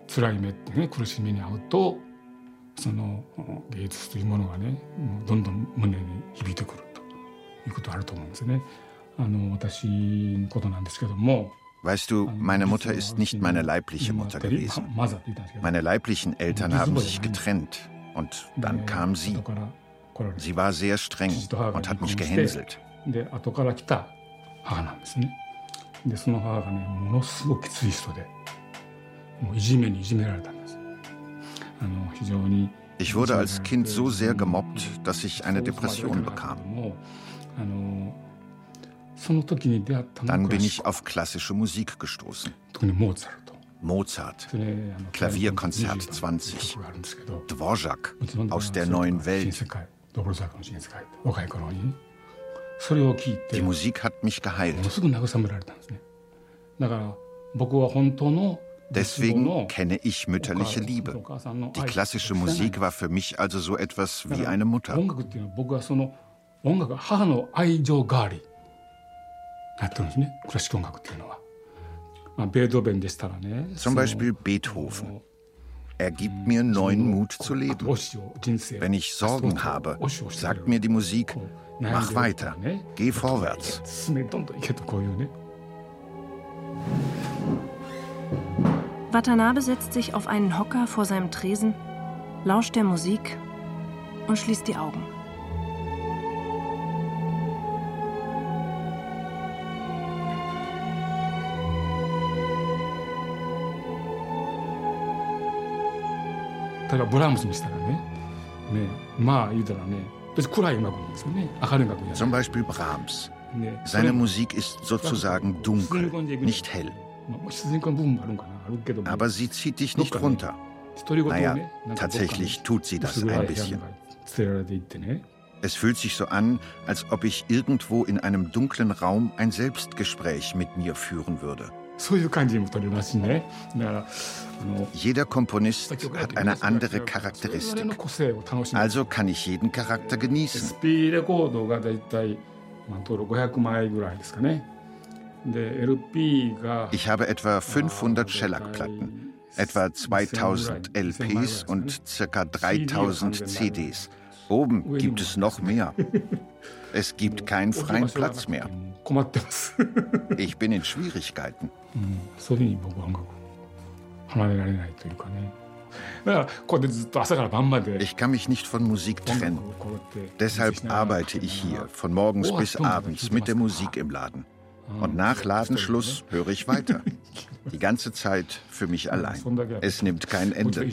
Weißt du, meine Mutter ist nicht meine leibliche Mutter gewesen. Meine leiblichen Eltern haben sich getrennt und dann kam sie. Sie war sehr streng und hat mich gehänselt. 母なんですねでその母がねものすごくきつい人でもういじめにいじめられたんですあの非常に Ich wurde als Kind so sehr gemobbt, dass ich eine Depression bekam. Dann bin ich auf klassische Musik gestoßen. Mozart, Klavierkonzert 20, Dvorak aus der neuen Welt. Die Musik hat mich geheilt. Deswegen kenne ich mütterliche Liebe. Die klassische Musik war für mich also so etwas wie eine Mutter. Zum Beispiel Beethoven. Er gibt mir neuen Mut zu leben. Wenn ich Sorgen habe, sagt mir die Musik, mach weiter, geh vorwärts. Watanabe setzt sich auf einen Hocker vor seinem Tresen, lauscht der Musik und schließt die Augen. Zum Beispiel Brahms. Seine Musik ist sozusagen dunkel, nicht hell. Aber sie zieht dich nicht runter. Naja, tatsächlich tut sie das ein bisschen. Es fühlt sich so an, als ob ich irgendwo in einem dunklen Raum ein Selbstgespräch mit mir führen würde. Jeder Komponist hat eine andere Charakteristik. Also kann ich jeden Charakter genießen. Ich habe etwa 500 Shellac-Platten. etwa 2000 LPs und ca. 3000 CDs. Oben gibt es noch mehr. [LAUGHS] Es gibt keinen freien Platz mehr. [LAUGHS] Ich bin in Schwierigkeiten. Ich kann mich nicht von Musik trennen. Deshalb arbeite ich hier von morgens bis abends mit der Musik im Laden. Und nach Ladenschluss höre ich weiter. [LAUGHS] Die ganze Zeit für mich allein. Es nimmt kein Ende.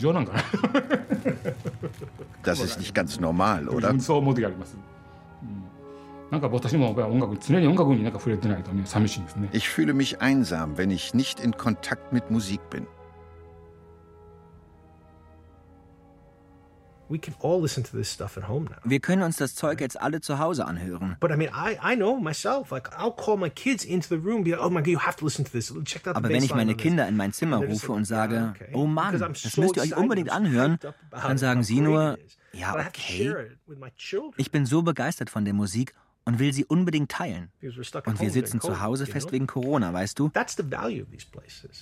Das ist nicht ganz normal, oder? Ich fühle mich einsam, wenn ich nicht in Kontakt mit Musik bin. Wir können uns das Zeug jetzt alle zu Hause anhören. Aber wenn ich meine Kinder in mein Zimmer rufe und sage, oh Mann, das müsst ihr euch unbedingt anhören, dann sagen sie nur, ja, okay. Ich bin so begeistert von der Musik und will sie unbedingt teilen. Und wir sitzen zu Hause fest wegen Corona, weißt du?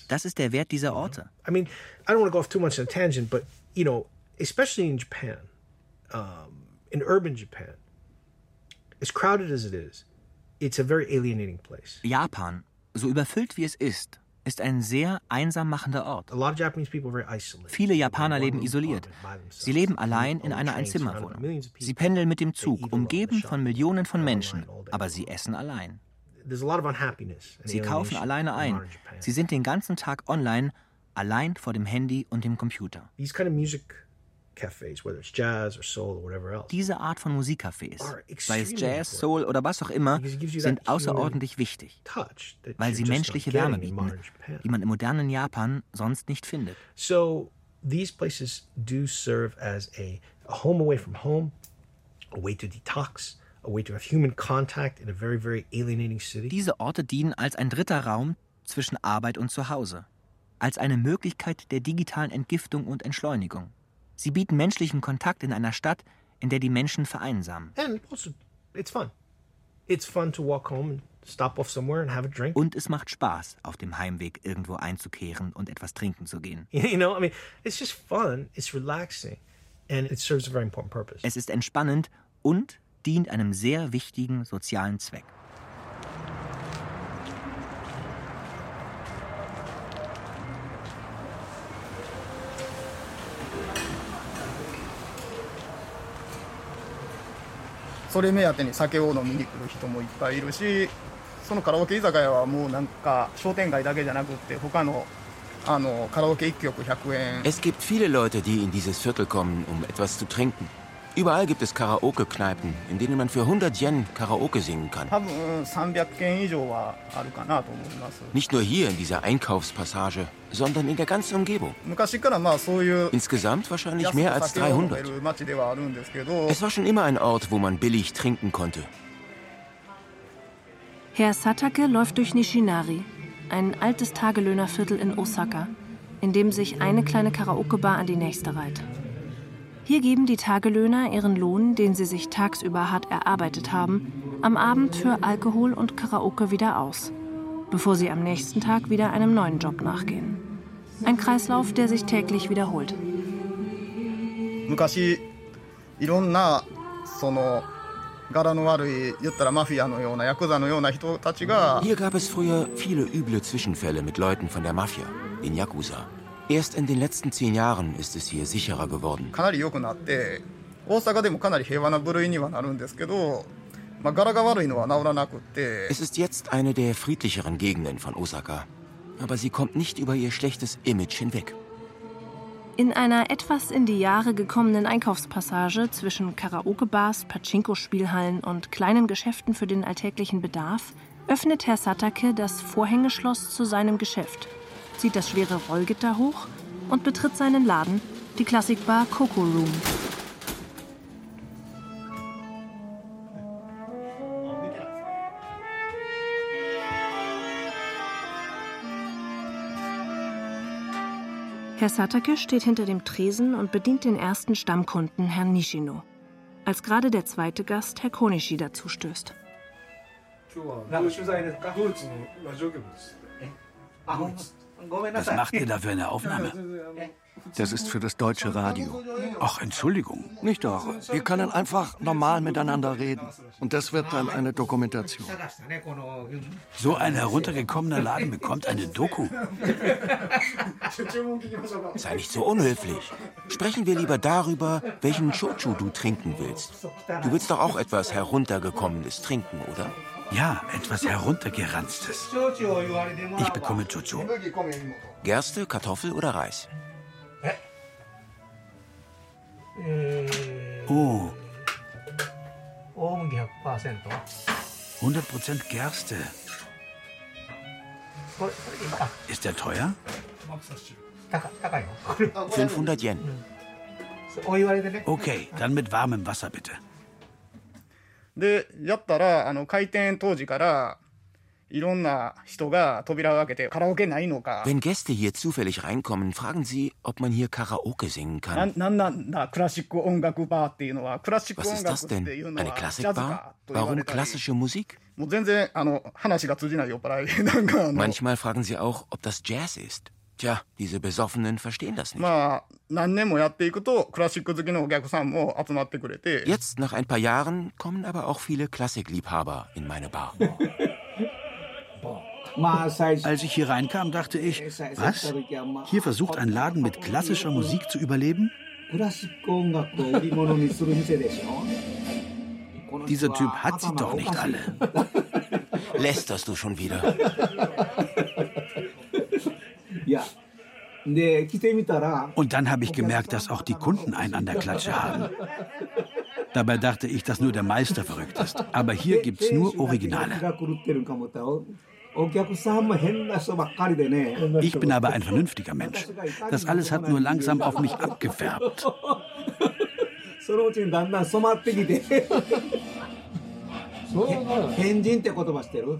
Das ist der Wert dieser Orte. I mean, I don't want to go off too much on a tangent, but you know, especially in Japan, um, in urban Japan, as crowded as it is, it's a very alienating place. Japan, so überfüllt wie es ist, ist ein sehr einsam machender Ort. Viele Japaner leben isoliert. Sie leben allein in einer Einzimmerwohnung. Sie pendeln mit dem Zug, umgeben von Millionen von Menschen, aber sie essen allein. Sie kaufen alleine ein. Sie sind den ganzen Tag online, allein vor dem Handy und dem Computer. Diese Art von Musikcafés, sei es Jazz, Soul oder was auch immer, sind außerordentlich wichtig, weil sie menschliche Wärme bieten, die man im modernen Japan sonst nicht findet. So these places do serve as a, a home away from home, a way to detox, a way to have human contact in a very very alienating city. Diese Orte dienen als ein dritter Raum zwischen Arbeit und Zuhause, als eine Möglichkeit der digitalen Entgiftung und Entschleunigung. Sie bieten menschlichen Kontakt in einer Stadt, in der die Menschen vereinsamen. Und es macht Spaß, auf dem Heimweg irgendwo einzukehren und etwas trinken zu gehen. [LAUGHS] Es ist entspannend und dient einem sehr wichtigen sozialen Zweck. それ目当てに酒を飲みに来る人もいっぱいいるしそのカラオケ居酒屋はもうなんか商店街だけじゃなくって他のあのカラオケ1曲100円 Es gibt viele Leute, die in dieses Viertel kommen, um etwas zu trinken. Überall gibt es Karaoke-Kneipen, in denen man für 100 Yen Karaoke singen kann. Nicht nur hier in dieser Einkaufspassage, sondern in der ganzen Umgebung. Insgesamt wahrscheinlich mehr als 300. Es war schon immer ein Ort, wo man billig trinken konnte. Herr Satake läuft durch Nishinari, ein altes Tagelöhnerviertel in Osaka, in dem sich eine kleine Karaoke-Bar an die nächste reiht. Hier geben die Tagelöhner ihren Lohn, den sie sich tagsüber hart erarbeitet haben, am Abend für Alkohol und Karaoke wieder aus, bevor sie am nächsten Tag wieder einem neuen Job nachgehen. Ein Kreislauf, der sich täglich wiederholt. Hier gab es früher viele üble Zwischenfälle mit Leuten von der Mafia, den Yakuza. Erst in den letzten zehn Jahren ist es hier sicherer geworden. Es ist jetzt eine der friedlicheren Gegenden von Osaka. Aber sie kommt nicht über ihr schlechtes Image hinweg. In einer etwas in die Jahre gekommenen Einkaufspassage zwischen Karaoke-Bars, Pachinko-Spielhallen und kleinen Geschäften für den alltäglichen Bedarf öffnet Herr Satake das Vorhängeschloss zu seinem Geschäft zieht das schwere Rollgitter hoch und betritt seinen Laden, die Klassikbar Coco Room. Herr Satake steht hinter dem Tresen und bedient den ersten Stammkunden, Herrn Nishino. Als gerade der zweite Gast, Herr Konishi, dazustößt. 今 was macht ihr da für eine Aufnahme? [LAUGHS] Das ist für das deutsche Radio. Ach, Entschuldigung. Nicht doch. Wir können einfach normal miteinander reden. Und das wird dann eine Dokumentation. So ein heruntergekommener Laden bekommt eine Doku. Sei nicht so unhöflich. Sprechen wir lieber darüber, welchen Chochu du trinken willst. Du willst doch auch etwas heruntergekommenes trinken, oder? Ja, etwas Heruntergeranztes. Ich bekomme Jojo. Gerste, Kartoffel oder Reis? Oh. 100% Gerste. Ist der teuer? 500 Yen. Okay, dann mit warmem Wasser bitte. で、やったら、あの、開店当時から、いろんな人が扉を開けてカラオケないのか。Wenn Gäste hier zufällig reinkommen, fragen sie, ob man hier Karaoke singen kann. な、なんなんだ、クラシック音楽バーっていうのは、クラシック音楽っていうのは、ジャズかと言われたり。Warum klassische Musik? もう全然、あの、話が通じない酔っ払い。なんか、Manchmal fragen sie auch, ob das Jazz ist. Tja, diese Besoffenen verstehen das nicht. まあ、何年もやっていくと、クラシック好きのお客さんも集まってくれて。Jetzt, nach ein paar Jahren, kommen aber auch viele Klassikliebhaber in meine Bar. [LAUGHS] Als ich hier reinkam, dachte ich, was? Hier versucht ein Laden mit klassischer Musik zu überleben? Dieser Typ hat sie doch nicht alle. [LAUGHS] Lästerst du schon wieder? [LAUGHS] Und dann habe ich gemerkt, dass auch die Kunden einen an der Klatsche haben. Dabei dachte ich, dass nur der Meister verrückt ist. Aber hier gibt's nur Originale. Ich bin aber ein vernünftiger Mensch. Das alles hat nur langsam auf mich abgefärbt.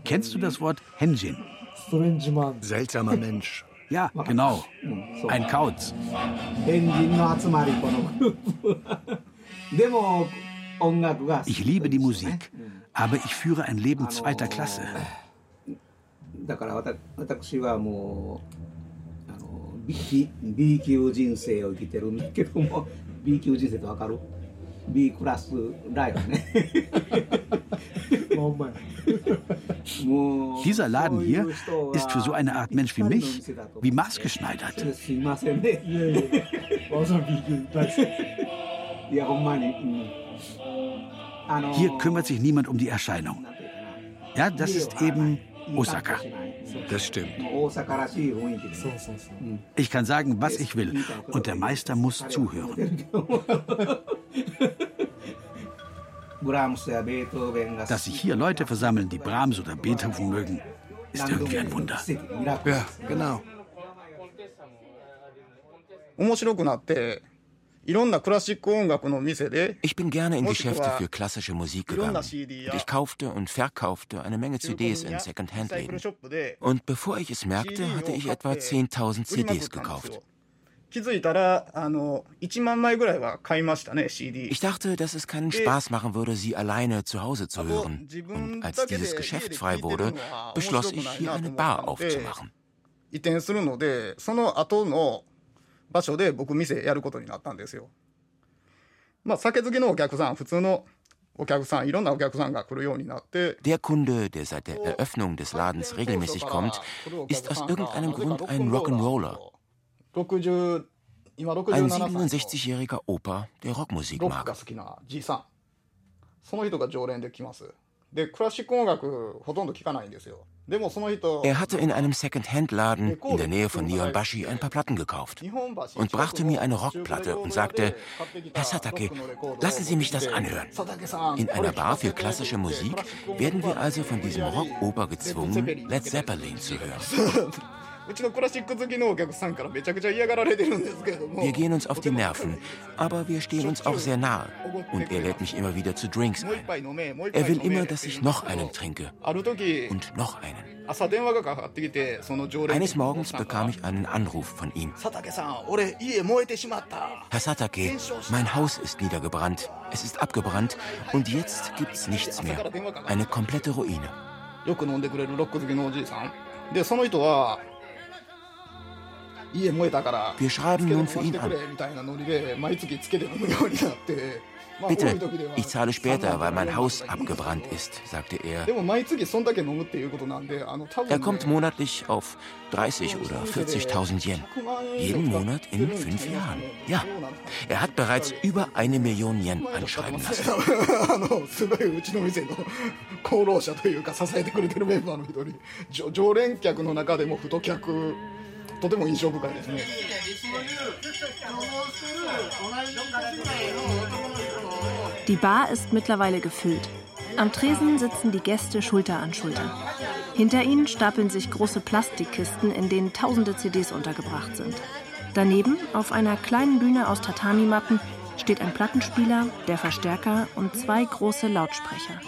Kennst du das Wort Henjin? Seltsamer Mensch. Ja, genau. Ein Kauz. Ich liebe die Musik, aber ich führe ein Leben zweiter Klasse. だから私はもうあの B, B 級人生を生きてるんだけども B 級人生ってわかる B クラスライフね Dieser Laden hier ist für so eine Art Mensch wie mich wie maßgeschneidert. Hier kümmert sich niemand um die Erscheinung. Ja, das ist eben Osaka. Das stimmt. Ich kann sagen, was ich will, und der Meister muss zuhören. Dass sich hier Leute versammeln, die Brahms oder Beethoven mögen, ist irgendwie ein Wunder. Ja, genau. 面白くなって ich bin gerne in Geschäfte für klassische Musik gegangen. Und ich kaufte und verkaufte eine Menge CDs in Second-Hand-Läden. Und bevor ich es merkte, hatte ich etwa 10.000 CDs gekauft. Ich dachte, dass es keinen Spaß machen würde, sie alleine zu Hause zu hören. Und als dieses Geschäft frei wurde, beschloss ich, hier eine Bar aufzumachen. 場所で僕店やることになったんですよ。まあ酒好きのお客さん、普通のお客さん、いろんなお客さんが来るようになって。Der Kunde, der seit der Eröffnung des Ladens regelmäßig kommt, ist aus irgendeinem Grund ein Rock'n'Roller. Ein 67-jähriger Opa, der Rockmusik mag. その人が常連で来ます。Er hatte in einem Second-Hand-Laden in der Nähe von Nihonbashi ein paar Platten gekauft und brachte mir eine Rockplatte und sagte, Herr Satake, lassen Sie mich das anhören. In einer Bar für klassische Musik werden wir also von diesem Rockoper gezwungen, Led Zeppelin zu hören. [LAUGHS] Wir gehen uns auf die Nerven, aber wir stehen uns auch sehr nahe. Und er lädt mich immer wieder zu Drinks ein. Er will immer, dass ich noch einen trinke. Und noch einen. Eines Morgens bekam ich einen Anruf von ihm. Herr Satake, mein Haus ist niedergebrannt. Es ist abgebrannt und jetzt gibt's nichts mehr. Eine komplette Ruine. でその人は wir schreiben nun für ihn an. Bitte, ich zahle später, weil mein Haus abgebrannt ist, sagte er. Er kommt monatlich auf 30 oder 40.000 Yen. Jeden Monat in fünf Jahren. Ja, er hat bereits über eine Million Yen anschreiben lassen. [LAUGHS] とても印象深いですね。Die Bar ist mittlerweile gefüllt. Am Tresen sitzen die Gäste Schulter an Schulter. Hinter ihnen stapeln sich große Plastikkisten, in denen tausende CDs untergebracht sind. Daneben, auf einer kleinen Bühne aus Tatami-Matten, steht ein Plattenspieler, der Verstärker und zwei große Lautsprecher.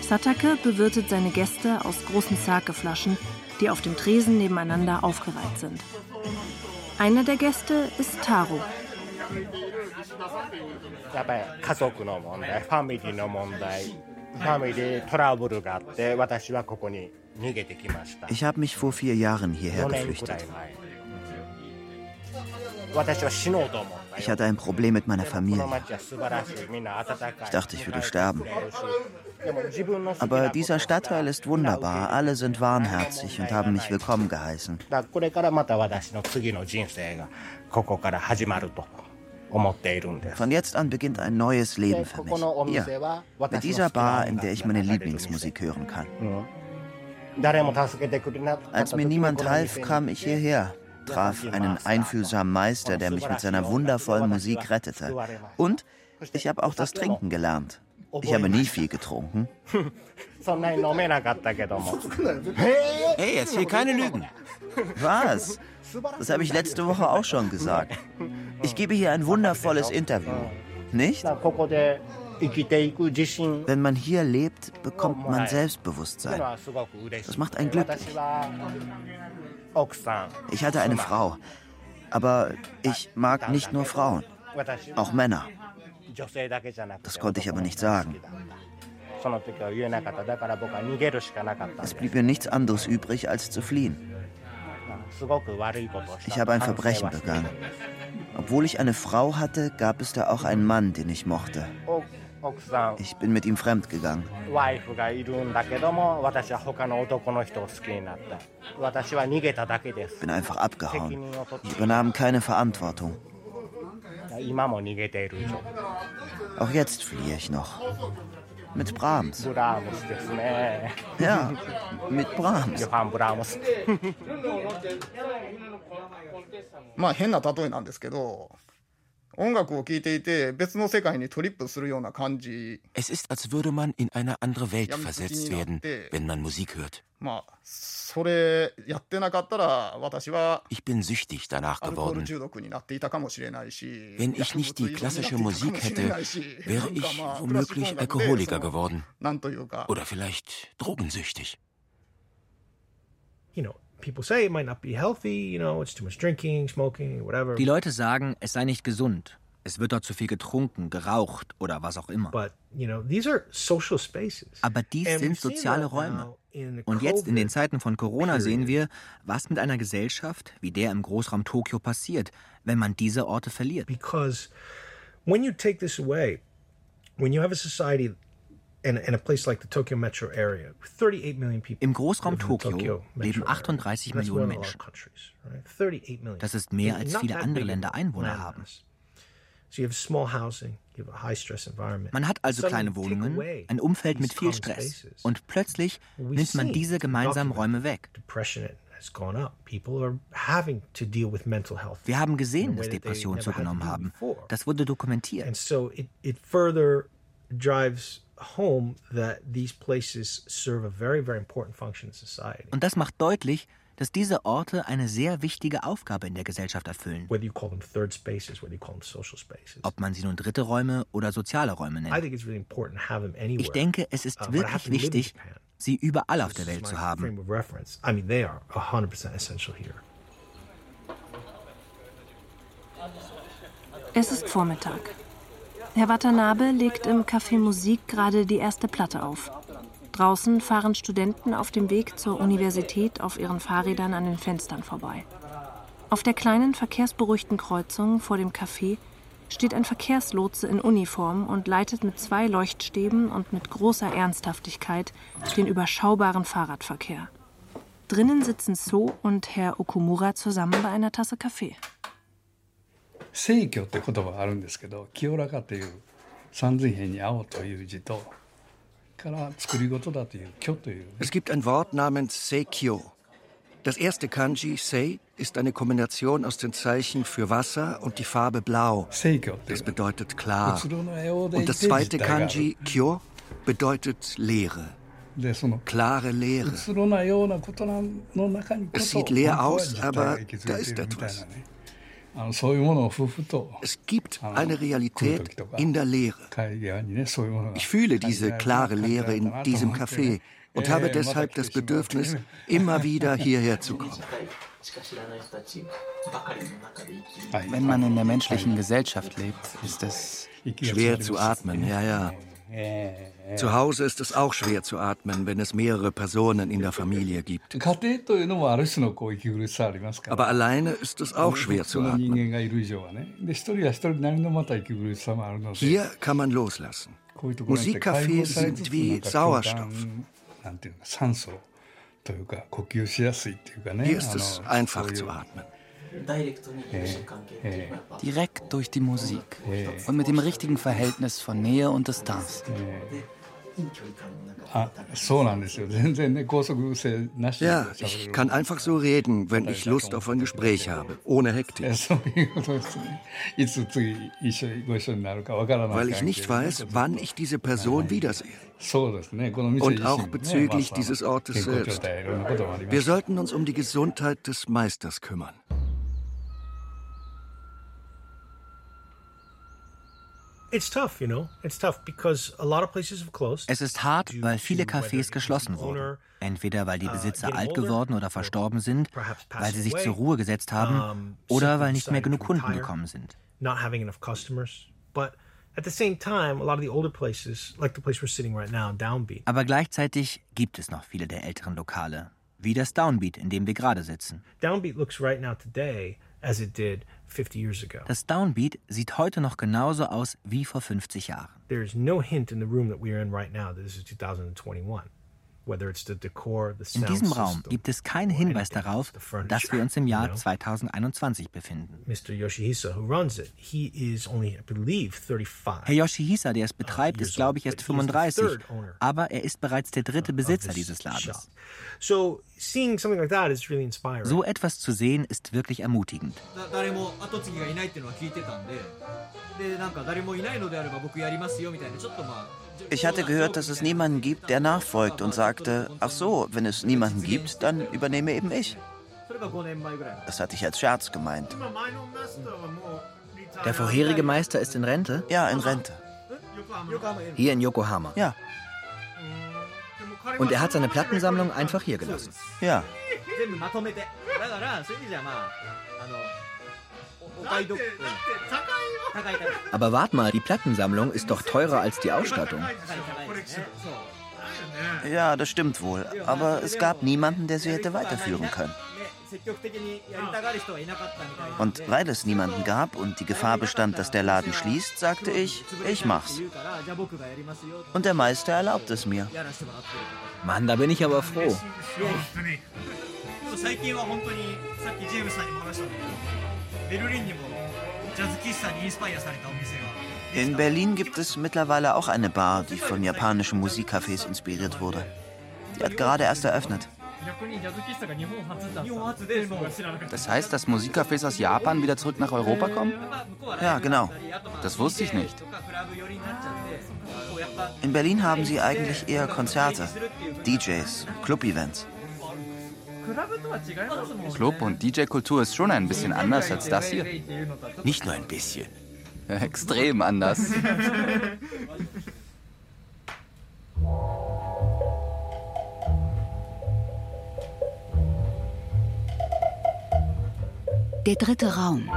Satake bewirtet seine Gäste aus großen Sake-Flaschen, die auf dem Tresen nebeneinander aufgereiht sind. Einer der Gäste ist Taro. Ich habe mich vor vier Jahren hierher geflüchtet. Ich hatte ein Problem mit meiner Familie. Ich dachte, ich würde sterben. Aber dieser Stadtteil ist wunderbar. Alle sind warmherzig und haben mich willkommen geheißen. Von jetzt an beginnt ein neues Leben für mich. Hier, mit dieser Bar, in der ich meine Lieblingsmusik hören kann. Als mir niemand half, kam ich hierher traf einen einfühlsamen Meister, der mich mit seiner wundervollen Musik rettete. Und ich habe auch das Trinken gelernt. Ich habe nie viel getrunken. [LAUGHS] Hey, erzähl keine Lügen. Was? Das habe ich letzte Woche auch schon gesagt. Ich gebe hier ein wundervolles Interview. Nicht? Wenn man hier lebt, bekommt man Selbstbewusstsein. Das macht einen glücklich. Ich hatte eine Frau, aber ich mag nicht nur Frauen, auch Männer. Das konnte ich aber nicht sagen. Es blieb mir nichts anderes übrig, als zu fliehen. Ich habe ein Verbrechen begangen. Obwohl ich eine Frau hatte, gab es da auch einen Mann, den ich mochte. Ich bin mit ihm fremdgegangen. Bin einfach abgehauen. Ich übernahm keine Verantwortung. Auch jetzt fliehe ich noch. Mit Brahms. Ja, mit Brahms. [LAUGHS] まあ変な例えなんですけど音楽を聴いていて別の世界にトリップするような感じ Es ist, als würde man in eine andere Welt versetzt werden, wenn man Musik hört. まあ Ich bin süchtig danach geworden. Wenn ich nicht die klassische Musik hätte, wäre ich womöglich Alkoholiker geworden. Oder vielleicht drogensüchtig. Die Leute sagen, es sei nicht gesund. Es wird dort zu viel getrunken, geraucht oder was auch immer. Aber dies sind soziale Räume. Und jetzt in den Zeiten von Corona sehen wir, was mit einer Gesellschaft wie der im Großraum Tokio passiert, wenn man diese Orte verliert. Because when you take this away, when you have a society in, in a place like the Tokyo metro area, 38 million people. Im Großraum Tokio leben area. 38 That's Millionen Menschen. countries, right? 38 million. Das ist mehr als viele andere Länder Einwohner haben. Man hat also kleine Wohnungen, ein Umfeld mit viel Stress. Und plötzlich nimmt man diese gemeinsamen Räume weg. Depression has gone up. People are having to deal with mental health. Wir haben gesehen, dass Depressionen zugenommen haben. Das wurde dokumentiert. And so it, it further drives home that these places serve a very, very important function in society. Und das macht deutlich, dass diese Orte eine sehr wichtige Aufgabe in der Gesellschaft erfüllen. Whether you call them third spaces, whether you call them social spaces. Ob man sie nun dritte Räume oder soziale Räume nennt. Ich denke, es ist Uh, wirklich wichtig, sie überall auf der Welt zu haben. Frame of reference. I mean, they are 100% essential here. Es ist Vormittag. Herr Watanabe legt im Café Musik gerade die erste Platte auf. Draußen fahren Studenten auf dem Weg zur Universität auf ihren Fahrrädern an den Fenstern vorbei. Auf der kleinen verkehrsberuhigten Kreuzung vor dem Café steht ein Verkehrslotse in Uniform und leitet mit zwei Leuchtstäben und mit großer Ernsthaftigkeit den überschaubaren Fahrradverkehr. Drinnen sitzen So und Herr Okumura zusammen bei einer Tasse Kaffee. 聖教って言葉があるんですけど清らかという三髄辺に青という字と es gibt ein Wort namens Seikyo. Das erste Kanji, Sei, ist eine Kombination aus den Zeichen für Wasser und die Farbe Blau. Das bedeutet klar. Und das zweite Kanji, Kyo, bedeutet Leere. Klare Leere. Es sieht leer aus, aber da ist etwas. Es gibt eine Realität in der Leere. Ich fühle diese klare Leere in diesem Café und habe deshalb das Bedürfnis, immer wieder hierher zu kommen. Wenn man in der menschlichen Gesellschaft lebt, ist es schwer zu atmen, ja, ja. Zu Hause ist es auch schwer zu atmen, wenn es mehrere Personen in der Familie gibt. Aber alleine ist es auch schwer zu atmen. Hier kann man loslassen. Musikcafés sind wie Sauerstoff. Hier ist es einfach zu atmen. Direkt durch die Musik. Und mit dem richtigen Verhältnis von Nähe und Distanz. Ja, [LAUGHS] ich kann einfach so reden, wenn ich Lust auf ein Gespräch habe, ohne Hektik. [LAUGHS] Weil ich nicht weiß, wann ich diese Person wiedersehe. Und auch bezüglich dieses Ortes selbst. Wir sollten uns um die Gesundheit des Meisters kümmern. Es ist hart, weil viele Cafés geschlossen wurden. Entweder weil die uh, Besitzer alt geworden oder verstorben sind, weil sie sich zur Ruhe gesetzt haben oder weil nicht mehr genug Kunden gekommen sind. Aber gleichzeitig gibt es noch viele der älteren Lokale, wie das Downbeat, in dem wir gerade sitzen. Downbeat looks right now today as it did 50 years ago. Das Downbeat sieht heute noch genauso aus wie vor 50 Jahren. There is no hint in the room that we are in right now that this is 2021. In diesem Raum gibt es keinen Hinweis darauf, dass wir uns im Jahr 2021 befinden. Herr Yoshihisa, der es betreibt, ist, glaube ich, erst 35, aber er ist bereits der dritte Besitzer dieses Ladens. So etwas zu sehen, ist wirklich ermutigend. Ich hatte gehört, dass es niemanden gibt, der nachfolgt und sagte, ach so, wenn es niemanden gibt, dann übernehme eben ich. Das hatte ich als Scherz gemeint. Der vorherige Meister ist in Rente? Ja, in Rente. Hier in Yokohama? Ja. Und er hat seine Plattensammlung einfach hier gelassen? Ja. Aber wart mal, die Plattensammlung ist doch teurer als die Ausstattung. Ja, das stimmt wohl. Aber es gab niemanden, der sie hätte weiterführen können. Und weil es niemanden gab und die Gefahr bestand, dass der Laden schließt, sagte ich, ich mach's. Und der Meister erlaubt es mir. Mann, da bin ich aber froh. In Berlin gibt es mittlerweile auch eine Bar, die von japanischen Musikcafés inspiriert wurde. Die hat gerade erst eröffnet. Das heißt, dass Musikcafés aus Japan wieder zurück nach Europa kommen? Ja, genau. Das wusste ich nicht. In Berlin haben sie eigentlich eher Konzerte, DJs, Club-Events. Club- und DJ-Kultur ist schon ein bisschen anders als das hier. Nicht nur ein bisschen. Extrem anders. Der dritte Raum.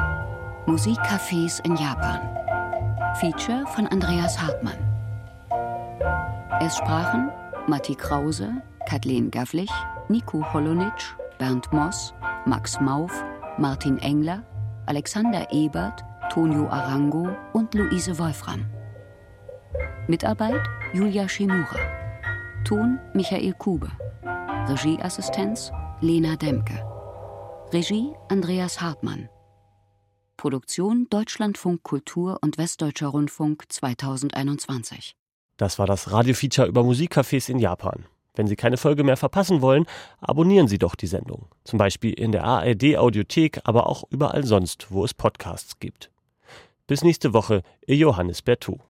Musikcafés in Japan. Feature von Andreas Hartmann. Es sprachen Matti Krause, Kathleen Gavlich, Nico Holonitsch, Bernd Moss, Max Mauf, Martin Engler, Alexander Ebert, Tonio Arango und Luise Wolfram. Mitarbeit Julia Shimura. Ton Michael Kube. Regieassistenz Lena Demke. Regie Andreas Hartmann. Produktion Deutschlandfunk Kultur und Westdeutscher Rundfunk 2021. Das war das Radiofeature über Musikcafés in Japan. Wenn Sie keine Folge mehr verpassen wollen, abonnieren Sie doch die Sendung. Zum Beispiel in der ARD Audiothek, aber auch überall sonst, wo es Podcasts gibt. Bis nächste Woche, Ihr Johannes Bertou.